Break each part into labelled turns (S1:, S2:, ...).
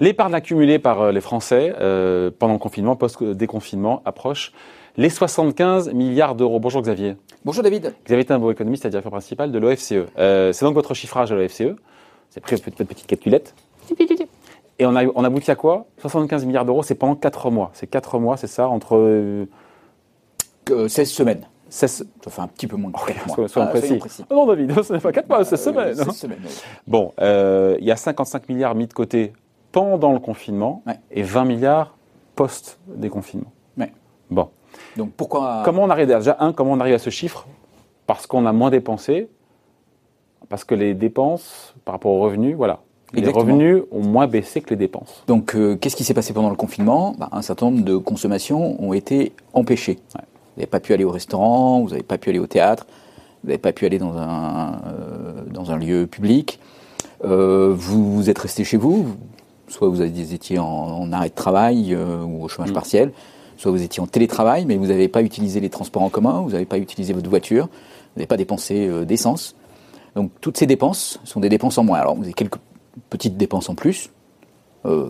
S1: L'épargne accumulée par euh, les Français euh, pendant le confinement, post-déconfinement, approche les 75 milliards d'euros. Bonjour Xavier.
S2: Bonjour David.
S1: Xavier Timbo, économiste et directeur principal de l'OFCE. Euh, c'est donc votre chiffrage de l'OFCE. C'est pris une petite calculette. Et on, a, on aboutit à quoi? 75 milliards d'euros, c'est pendant 4 mois. C'est 4 mois, c'est ça, entre...
S2: 16 semaines.
S1: 16...
S2: Ça fait un petit peu moins de
S1: 4 mois. Soyons, précis. Oh non David, ce n'est pas 4 mois, 16 semaines. 16 semaines Bon, il y a 55 milliards mis de côté pendant le confinement et 20 milliards post-déconfinement.
S2: Ouais.
S1: Bon.
S2: Donc pourquoi
S1: Comment on arrive déjà un Comment on arrive à ce chiffre? Parce qu'on a moins dépensé, parce que les dépenses par rapport aux revenus, voilà. Les revenus ont moins baissé que les dépenses.
S2: Donc, euh, qu'est-ce qui s'est passé pendant le confinement? Bah, Un certain nombre de consommations ont été empêchées. Vous n'avez pas pu aller au restaurant, vous n'avez pas pu aller au théâtre, vous n'avez pas pu aller dans un, euh, dans un lieu public. Euh, vous, vous êtes resté chez vous, soit vous étiez en, arrêt de travail euh, ou au chômage mm. partiel, soit vous étiez en télétravail, mais vous n'avez pas utilisé les transports en commun, vous n'avez pas utilisé votre voiture, vous n'avez pas dépensé d'essence. Donc toutes ces dépenses sont des dépenses en moins. Alors vous avez quelques petites dépenses en plus, euh,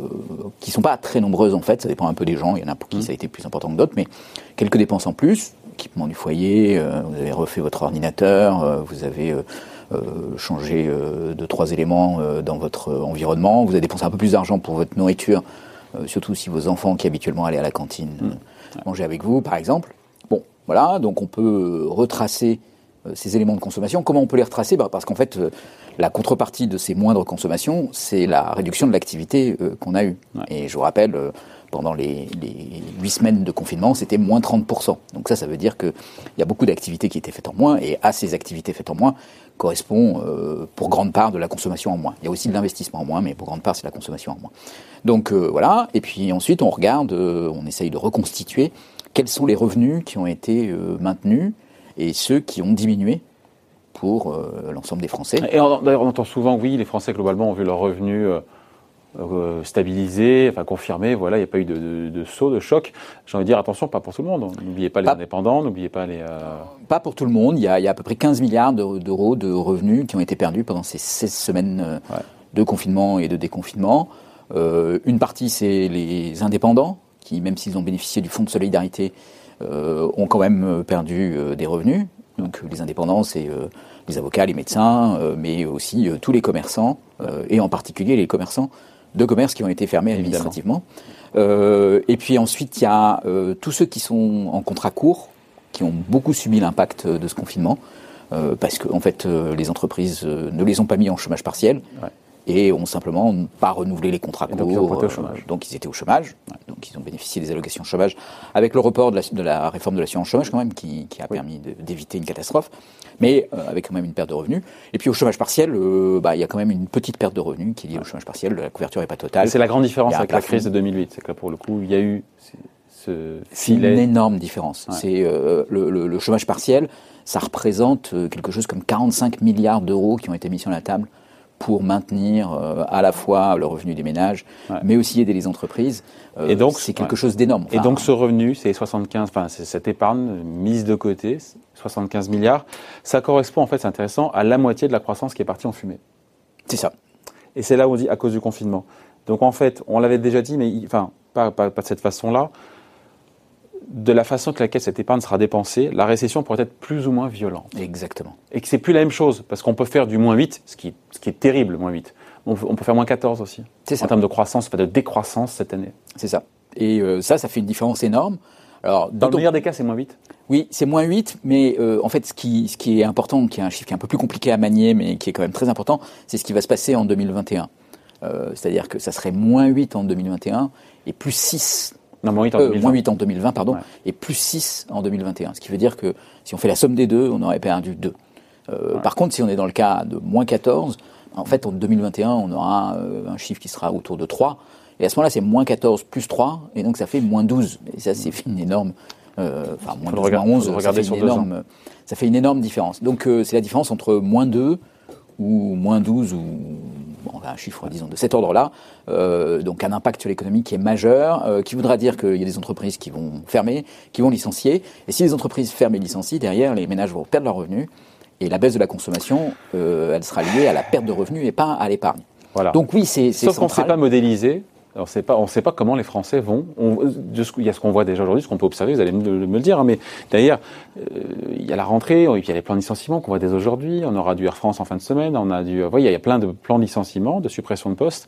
S2: qui sont pas très nombreuses en fait, ça dépend un peu des gens, il y en a pour qui mm. ça a été plus important que d'autres, mais quelques dépenses en plus, équipement du foyer, vous avez refait votre ordinateur, vous avez euh, changer euh, de trois éléments euh, dans votre environnement. Vous avez dépensé un peu plus d'argent pour votre nourriture, surtout si vos enfants qui habituellement allaient à la cantine mmh. mangeaient avec vous, par exemple. Bon, voilà, donc on peut retracer ces éléments de consommation. Comment on peut les retracer bah, Parce qu'en fait, la contrepartie de ces moindres consommations, c'est la réduction de l'activité qu'on a eue. Et je vous rappelle, pendant les, huit semaines de confinement, c'était moins 30%. Donc ça, ça veut dire qu'il y a beaucoup d'activités qui étaient faites en moins, et à ces activités faites en moins correspond euh, pour grande part de la consommation en moins. Il y a aussi de l'investissement en moins, mais pour grande part, c'est la consommation en moins. Donc euh, voilà, et puis ensuite, on regarde, euh, on essaye de reconstituer quels sont les revenus qui ont été maintenus et ceux qui ont diminué pour l'ensemble des Français.
S1: Et d'ailleurs, on entend souvent, oui, les Français globalement ont vu leurs revenus euh, stabilisé, enfin confirmé. Voilà, il n'y a pas eu de, saut, de choc. J'ai envie de dire attention, pas pour tout le monde. N'oubliez pas les indépendants, n'oubliez pas les. Euh,
S2: pas pour tout le monde. Il y, a, à peu près 15 milliards d'euros de revenus qui ont été perdus pendant ces 16 semaines euh, de confinement et de déconfinement. une partie, c'est les indépendants qui, même s'ils ont bénéficié du fonds de solidarité, ont quand même perdu des revenus. Donc les indépendants, c'est les avocats, les médecins, mais aussi tous les commerçants, et en particulier les commerçants de commerces qui ont été fermés administrativement. Euh, et puis ensuite, il y a euh, tous ceux qui sont en contrat court, qui ont beaucoup subi l'impact de ce confinement, euh, parce que en fait, les entreprises ne les ont pas mis en chômage partiel. Et ont simplement pas renouvelé les contrats courts. Donc ils, étaient au chômage. Donc ils ont bénéficié des allocations chômage avec le report de la, de la réforme de l'assurance chômage quand même qui, qui a permis d'éviter une catastrophe mais euh, avec quand même une perte de revenus. Et puis au chômage partiel, euh, bah, il y a quand même une petite perte de revenus qui est liée au chômage partiel, la couverture n'est pas totale.
S1: C'est la grande différence avec la crise de 2008, c'est que là pour le coup, il y a eu ce
S2: filet. une énorme différence. C'est euh, le, le, le, chômage partiel, ça représente quelque chose comme 45 milliards d'euros qui ont été mis sur la table pour maintenir euh, à la fois le revenu des ménages, mais aussi aider les entreprises. Euh, et donc, c'est quelque chose d'énorme.
S1: et donc, ce revenu, c'est 75, enfin, cette épargne mise de côté, 75 milliards, ça correspond, en fait, c'est intéressant, à la moitié de la croissance qui est partie en fumée.
S2: C'est ça.
S1: Et c'est là où on dit à cause du confinement. Donc, en fait, on l'avait déjà dit, mais enfin, pas, pas, pas de cette façon-là de la façon avec laquelle cette épargne sera dépensée, la récession pourrait être plus ou moins violente.
S2: Exactement.
S1: Et que c'est plus la même chose, parce qu'on peut faire du moins 8, ce qui, ce qui est terrible, moins 8. On, peut faire moins 14 aussi. C'est ça. En termes de croissance, pas de décroissance cette année.
S2: C'est ça. Et euh, ça, ça fait une différence énorme.
S1: Alors, dans le meilleur des cas, c'est moins 8
S2: Oui, c'est moins 8, mais euh, en fait, ce qui, ce qui est important, qui est un chiffre qui est un peu plus compliqué à manier, mais qui est quand même très important, c'est ce qui va se passer en 2021. Euh, c'est-à-dire que ça serait moins 8 en 2021 et plus 6
S1: non, moins 8 en 2020.
S2: Euh, moins 8 en 2020, pardon, et plus 6 en 2021. Ce qui veut dire que si on fait la somme des deux, on aurait perdu 2. Euh, Par contre, si on est dans le cas de moins 14, en fait, en 2021, on aura euh, un chiffre qui sera autour de 3. Et à ce moment-là, c'est moins 14 plus 3, et donc ça fait moins 12. Et ça, c'est une énorme. Euh, enfin, moins 12, moins 11, ça fait, une énorme, ça fait une énorme différence. Donc, c'est la différence entre moins 2 ou moins 12 ou un chiffre, disons, de cet ordre-là, euh, donc un impact sur l'économie qui est majeur, euh, qui voudra dire qu'il y a des entreprises qui vont fermer, qui vont licencier. Et si les entreprises ferment et licencient, derrière, les ménages vont perdre leurs revenus. Et la baisse de la consommation, euh, elle sera liée à la perte de revenus et pas à l'épargne.
S1: Voilà.
S2: Donc oui, c'est
S1: Sauf qu'on ne sait pas modéliser. Alors, on ne sait pas comment les Français vont. Ce- il y a ce qu'on voit déjà aujourd'hui, ce qu'on peut observer, vous allez me, le- dire. hein, mais d'ailleurs, euh, il y a la rentrée, il y a les plans de licenciement qu'on voit dès aujourd'hui. On aura du Air France en fin de semaine. On a du, euh, voyez, il y a plein de plans de licenciement, de suppression de postes.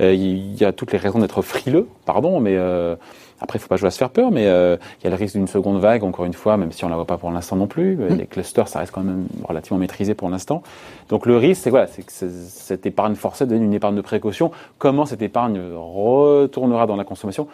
S1: Euh, il y a toutes les raisons d'être frileux, pardon, mais euh, après, il faut pas jouer à se faire peur. Mais euh, il y a le risque d'une seconde vague, encore une fois, même si on la voit pas pour l'instant non plus. Euh, Les clusters, ça reste quand même relativement maîtrisé pour l'instant. Donc le risque, c'est voilà, que cette épargne forcée devienne une épargne de précaution. Comment cette épargne retournera dans la consommation?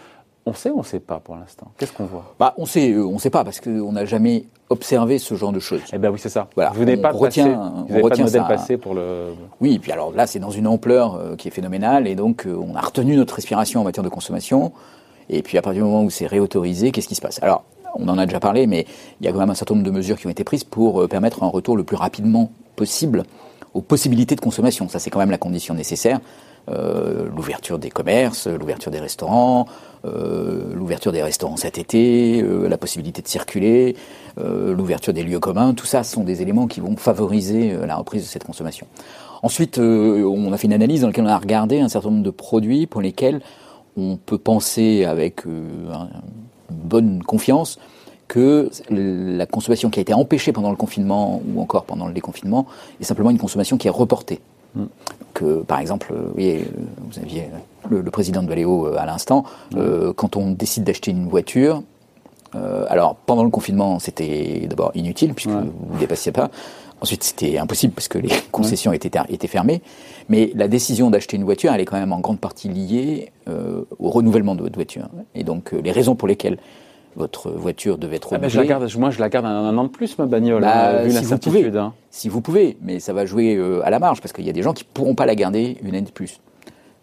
S1: On sait ou on ne sait pas pour l'instant? Qu'est-ce qu'on voit?
S2: Bah, on sait, euh, on sait pas parce qu'on n'a jamais observé ce genre de choses.
S1: Eh ben oui, c'est ça.
S2: Voilà,
S1: vous n'avez pas
S2: retient-
S1: passé,
S2: on
S1: vous n'avez pas de
S2: retient
S1: modèle
S2: ça.
S1: passé pour le.
S2: Oui, et puis alors là, c'est dans une ampleur euh, qui est phénoménale, et donc euh, on a retenu notre respiration en matière de consommation, et puis à partir du moment où c'est réautorisé, qu'est-ce qui se passe? Alors, on en a déjà parlé, mais il y a quand même un certain nombre de mesures qui ont été prises pour euh, permettre un retour le plus rapidement possible aux possibilités de consommation. Ça, c'est quand même la condition nécessaire. Euh, l'ouverture des commerces, l'ouverture des restaurants, euh, l'ouverture des restaurants cet été, la possibilité de circuler, l'ouverture des lieux communs, tout ça sont des éléments qui vont favoriser la reprise de cette consommation. Ensuite, on a fait une analyse dans laquelle on a regardé un certain nombre de produits pour lesquels on peut penser avec euh, un- une bonne confiance que la consommation qui a été empêchée pendant le confinement ou encore pendant le déconfinement est simplement une consommation qui est reportée. Que, par exemple, euh, euh, vous aviez euh, le, le président de Valeo euh, à l'instant, euh, quand on décide d'acheter une voiture, euh, alors pendant le confinement, c'était d'abord inutile puisque
S1: Ouais.
S2: vous ne dépassiez pas. Ensuite, c'était impossible parce que les concessions étaient, étaient fermées. Mais la décision d'acheter une voiture, elle est quand même en grande partie liée euh, au renouvellement de votre voiture. Et donc, euh, les raisons pour lesquelles votre voiture devait être
S1: Ah je la
S2: renouvelée,
S1: garde, moi, je la garde un, un an de plus, ma bagnole,
S2: Bah,
S1: hein, vu
S2: si vous
S1: l'incertitude.
S2: pouvez.
S1: hein.
S2: si vous pouvez, mais ça va jouer euh, à la marge parce qu'il y a des gens qui pourront pas la garder une année de plus.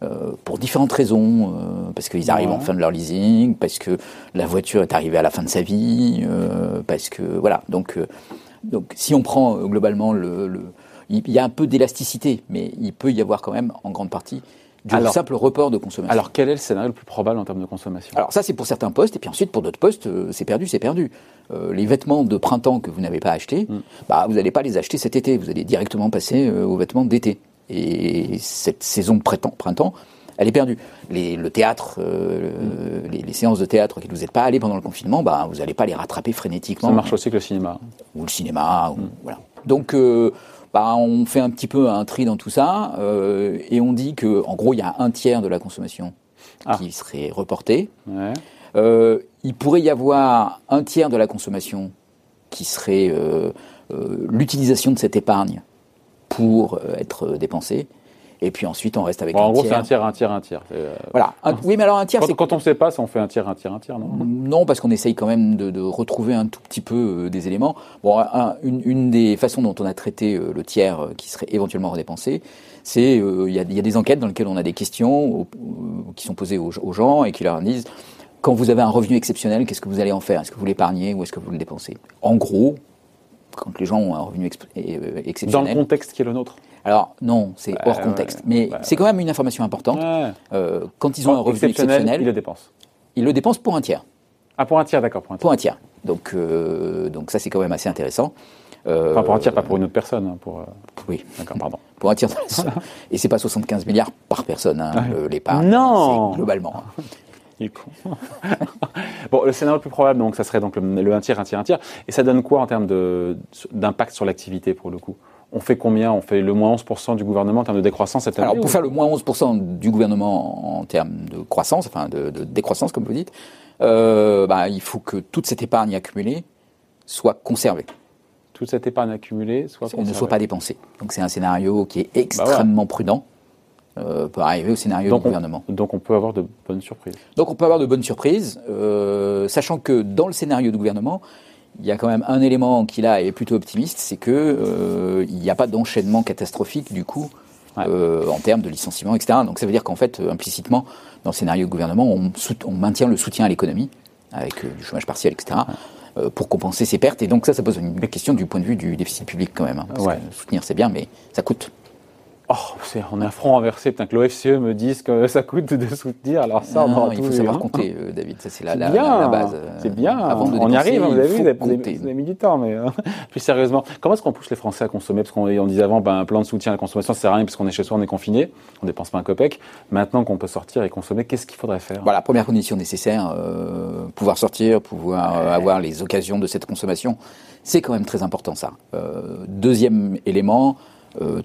S2: Euh, pour différentes raisons, euh, parce qu'ils arrivent
S1: Ouais.
S2: en fin de leur leasing, parce que la voiture est arrivée à la fin de sa vie, euh, parce que voilà. Donc, euh, donc si on prend euh, globalement le, le- il y a un peu d'élasticité, mais il peut y avoir quand même en grande partie du
S1: Alors-
S2: simple report de consommation.
S1: Alors, quel est le scénario le plus probable en termes de consommation?
S2: Alors ça c'est pour certains postes et puis ensuite pour d'autres postes euh, c'est perdu c'est perdu. Euh, les vêtements de printemps que vous n'avez pas achetés,
S1: Mm.
S2: bah vous n'allez pas les acheter cet été, vous allez directement passer aux vêtements d'été. Et cette saison de printemps, printemps elle est perdue. Les, le théâtre, euh,
S1: Mm.
S2: les, les séances de théâtre auxquelles vous n'êtes pas allé pendant le confinement, bah vous n'allez pas les rattraper frénétiquement.
S1: Ça marche aussi avec le cinéma.
S2: Ou le cinéma, ou-
S1: Mm.
S2: voilà. Donc euh, bah, on fait un petit peu un tri dans tout ça euh, et on dit que en gros il y a un tiers de la consommation
S1: Ah.
S2: qui serait reportée.
S1: Ouais.
S2: Il pourrait y avoir un tiers de la consommation qui serait l'utilisation de cette épargne pour être dépensée. Et puis ensuite, on reste avec
S1: Bon,
S2: un
S1: en gros, c'est
S2: tiers.
S1: un tiers, un tiers, un tiers. Euh,
S2: Voilà. Un- oui, mais alors un tiers, c'est
S1: quand on ne sait pas, ça, on fait un tiers, un tiers, un tiers, non?
S2: Non, parce qu'on essaye quand même de, de retrouver un tout petit peu euh, des éléments. Bon, un- une, une des façons dont on a traité euh, le tiers qui serait éventuellement redépensé, c'est il y, a, il y a des enquêtes dans lesquelles on a des questions au- qui sont posées aux, aux gens et qui leur disent quand vous avez un revenu exceptionnel, qu'est-ce que vous allez en faire? Est-ce que vous l'épargnez ou est-ce que vous le dépensez? En gros, quand les gens ont un revenu exp- euh,
S1: Dans le
S2: exceptionnel,
S1: contexte qui est le nôtre.
S2: alors non, c'est hors
S1: ouais,
S2: contexte,
S1: ouais,
S2: mais
S1: ouais,
S2: c'est quand même une information importante.
S1: Ouais.
S2: Euh, quand ils ont un revenu
S1: exceptionnel,
S2: exceptionnel,
S1: il le dépense.
S2: ils le dépensent pour un tiers.
S1: Ah, pour un tiers, d'accord, pour un tiers.
S2: Pour un tiers. Donc, euh, donc ça, c'est quand même assez intéressant.
S1: Enfin, pour un tiers, pas pour une autre personne. hein, pour,
S2: Oui,
S1: D'accord, pardon.
S2: pour un tiers. Et c'est pas 75 milliards par personne, hein, l'épargne.
S1: Non
S2: C'est globalement.
S1: Con. bon, le scénario le plus probable, donc, ça serait donc le, le un tiers, un tiers, un tiers. Et ça donne quoi en termes d'impact sur l'activité, pour le coup? On fait combien? On fait le moins 11% du gouvernement en termes de décroissance cette année
S2: Alors, pour
S1: ou-
S2: faire le moins 11% du gouvernement en termes de croissance, enfin de, de décroissance, comme vous dites, euh, bah, il faut que toute cette épargne accumulée soit conservée.
S1: Toute cette épargne accumulée soit
S2: Elle ne
S1: conservée.
S2: soit pas dépensée. Donc, c'est un scénario qui est extrêmement prudent euh, pour arriver au scénario
S1: donc
S2: du
S1: on,
S2: gouvernement.
S1: donc on peut avoir de bonnes surprises.
S2: Donc on peut avoir de bonnes surprises, euh, sachant que dans le scénario du gouvernement, il y a quand même un élément qui là est plutôt optimiste, c'est que euh, il n'y a pas d'enchaînement catastrophique du coup
S1: Ouais.
S2: en termes de licenciement, etc. Donc ça veut dire qu'en fait, implicitement, dans le scénario du gouvernement, on, maintient le soutien à l'économie avec du chômage partiel, etc. pour compenser ces pertes. Et donc ça, ça pose une question du point de vue du déficit public quand même. hein, parce
S1: Ouais.
S2: que soutenir c'est bien, mais ça coûte.
S1: Oh, on est un front renversé, putain, que l'OFCE me dise que ça coûte de soutenir, alors ça, on
S2: Non, il faut savoir
S1: hein.
S2: compter, euh, David. Ça, c'est la, base. euh,
S1: c'est bien.
S2: Avant de
S1: on y arrive, vous avez vu, vous avez, mis du temps, mais euh, plus sérieusement, comment est-ce qu'on pousse les Français à consommer? Parce qu'on on disait avant, ben, un plan de soutien à la consommation, ça sert à rien parce qu'on est chez soi, on est confiné, on dépense pas un copec. Maintenant qu'on peut sortir et consommer, qu'est-ce qu'il faudrait faire?
S2: Voilà, première condition nécessaire, euh, pouvoir sortir, pouvoir euh, avoir les occasions de cette consommation, c'est quand même très important ça. Euh, deuxième élément, euh,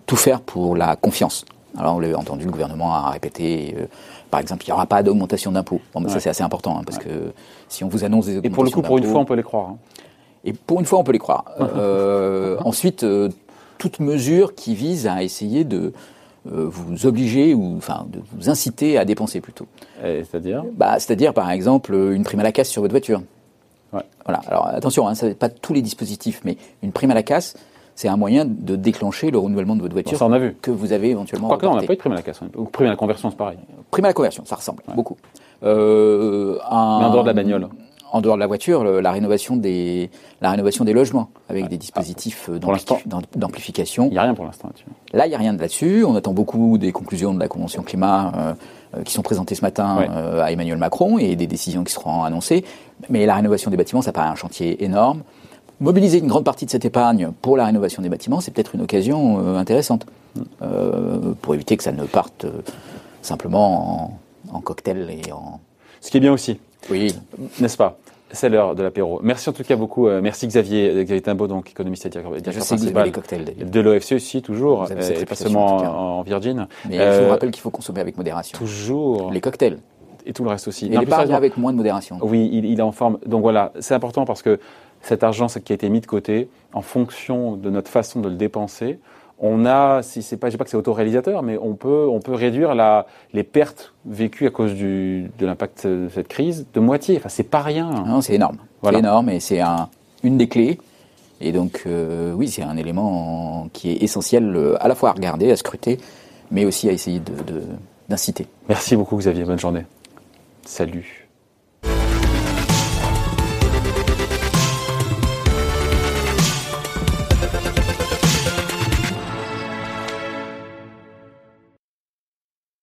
S2: tout faire pour la confiance. Alors on l'a entendu, le gouvernement a répété, euh, par exemple, il n'y aura pas d'augmentation d'impôts. Bon, ben, ça c'est assez important, hein, parce que si on vous annonce des
S1: Et
S2: augmentations
S1: pour le coup, pour une fois, on peut les croire. hein.
S2: Et pour une fois, on peut les croire. Euh, ensuite, euh, toute mesure qui vise à essayer de euh, vous obliger ou enfin de vous inciter à dépenser plutôt.
S1: Et C'est-à-dire?
S2: Bah, c'est-à-dire par exemple une prime à la casse sur votre voiture.
S1: Ouais.
S2: Voilà. Alors attention, hein, ça n'est pas tous les dispositifs, mais une prime à la casse, c'est un moyen de déclencher le renouvellement de votre voiture
S1: Ça, on a vu.
S2: que vous avez éventuellement.
S1: Quoique, non, on n'a pas eu de prime à la casse. Ou prime à la conversion, c'est pareil.
S2: Prime à la conversion, ça ressemble beaucoup. Euh, un-
S1: Mais en dehors de la bagnole.
S2: En dehors de la voiture, la rénovation des, la rénovation des logements avec des dispositifs euh, d'amplification.
S1: Il n'y a rien pour l'instant.
S2: Là, il n'y a rien de là-dessus. On attend beaucoup des conclusions de la Convention climat euh, euh, qui sont présentées ce matin
S1: Ouais.
S2: euh, à Emmanuel Macron et des décisions qui seront annoncées. Mais la rénovation des bâtiments, ça paraît un chantier énorme. Mobiliser une grande partie de cette épargne pour la rénovation des bâtiments, c'est peut-être une occasion euh, intéressante euh, pour éviter que ça ne parte euh, simplement en, en cocktail et en...
S1: Ce qui est bien aussi,
S2: Oui,
S1: n'est-ce pas? C'est l'heure de l'apéro. Merci en tout cas beaucoup. Merci Xavier, Xavier Timbaud, donc économiste et directeur
S2: je
S1: directeur
S2: sais que vous avez
S1: principal
S2: les cocktails d'ailleurs.
S1: de l'OFCE aussi, toujours, et pas seulement
S2: en
S1: en, Virgin.
S2: Mais je vous rappelle qu'il faut consommer avec modération.
S1: Toujours.
S2: Les cocktails.
S1: Et tout le reste aussi.
S2: Et
S1: Non, plus
S2: avec moins de modération.
S1: Oui, il, il est en forme. Donc voilà, c'est important parce que cet argent qui a été mis de côté, en fonction de notre façon de le dépenser, on a, si c'est pas, je sais pas que c'est autoréalisateur, mais on peut, on peut réduire la, les pertes vécues à cause du, de l'impact de cette crise de moitié. Enfin, c'est pas rien.
S2: Non, c'est énorme.
S1: Voilà.
S2: C'est énorme et c'est un, une des clés. Et donc, euh, oui, c'est un élément qui est essentiel euh, à la fois à regarder, à scruter, mais aussi à essayer de- de- d'inciter.
S1: Merci beaucoup, Xavier. Bonne journée. Salut.